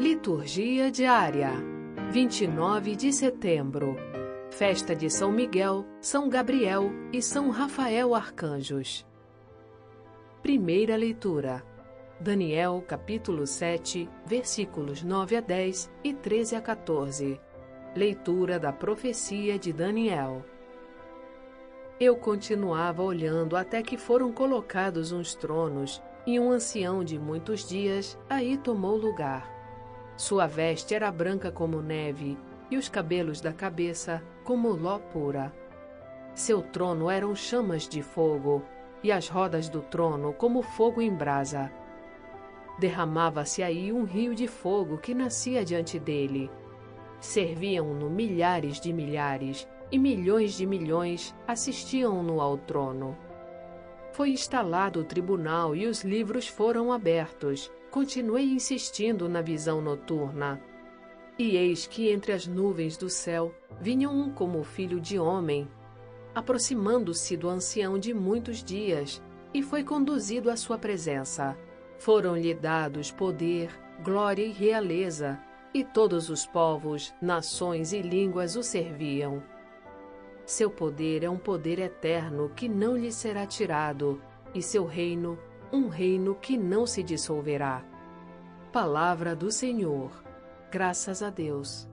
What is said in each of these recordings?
Liturgia diária 29 de setembro Festa de São Miguel, São Gabriel e São Rafael Arcanjos. Primeira leitura. Daniel, capítulo 7, versículos 9 a 10 e 13 a 14. Leitura da profecia de Daniel. Eu continuava olhando até que foram colocados uns tronos, e um ancião de muitos dias aí tomou lugar. Sua veste era branca como neve, e os cabelos da cabeça como ló pura. Seu trono eram chamas de fogo, e as rodas do trono como fogo em brasa. Derramava-se aí um rio de fogo que nascia diante dele. Serviam-no milhares de milhares, e milhões de milhões assistiam-no ao trono. Foi instalado o tribunal e os livros foram abertos. Continuei insistindo na visão noturna. E eis que entre as nuvens do céu vinha um como filho de homem, aproximando-se do ancião de muitos dias, e foi conduzido à sua presença. Foram-lhe dados poder, glória e realeza, e todos os povos, nações e línguas o serviam. Seu poder é um poder eterno que não lhe será tirado, e seu reino, um reino que não se dissolverá. Palavra do Senhor. Graças a Deus.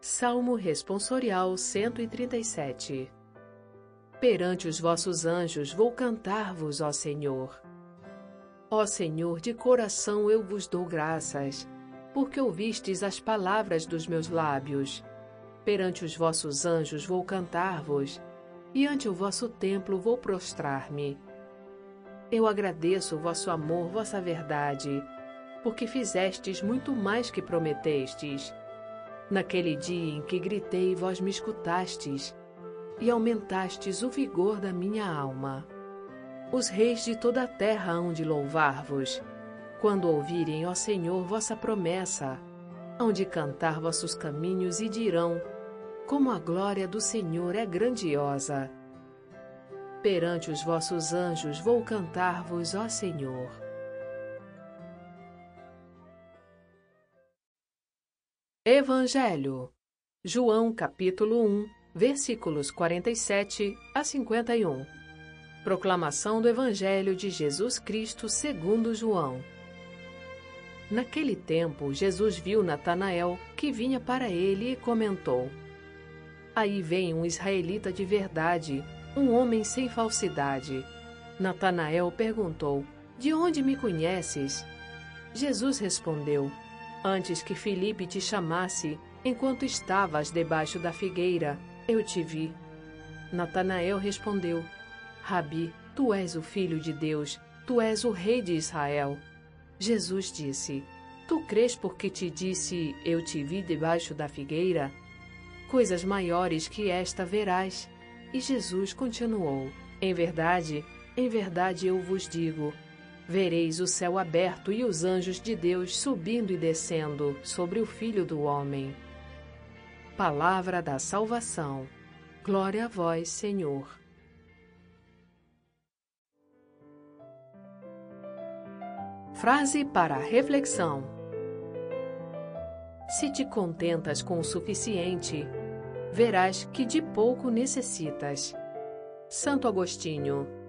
Salmo Responsorial 137 Perante os vossos anjos vou cantar-vos, ó Senhor. Ó Senhor, de coração eu vos dou graças, porque ouvistes as palavras dos meus lábios. Perante os vossos anjos vou cantar-vos, e ante o vosso templo vou prostrar-me. Eu agradeço o vosso amor, vossa verdade, porque fizestes muito mais que prometestes. Naquele dia em que gritei, vós me escutastes, e aumentastes o vigor da minha alma. Os reis de toda a terra hão de louvar-vos, quando ouvirem, ó Senhor, vossa promessa, hão de cantar vossos caminhos e dirão: Como a glória do Senhor é grandiosa. Perante os vossos anjos vou cantar-vos, ó Senhor. Evangelho. João capítulo 1, versículos 47 a 51. Proclamação do Evangelho de Jesus Cristo segundo João. Naquele tempo, Jesus viu Natanael, que vinha para ele, e comentou: Aí vem um israelita de verdade, um homem sem falsidade. Natanael perguntou: De onde me conheces? Jesus respondeu: Antes que Filipe te chamasse, enquanto estavas debaixo da figueira, eu te vi. Natanael respondeu: Rabi, tu és o filho de Deus, tu és o rei de Israel. Jesus disse: Tu crês porque te disse, eu te vi debaixo da figueira? Coisas maiores que esta verás. E Jesus continuou: Em verdade, em verdade eu vos digo, Vereis o céu aberto e os anjos de Deus subindo e descendo sobre o Filho do Homem. Palavra da salvação. Glória a vós, Senhor. Frase para reflexão: Se te contentas com o suficiente, verás que de pouco necessitas. Santo Agostinho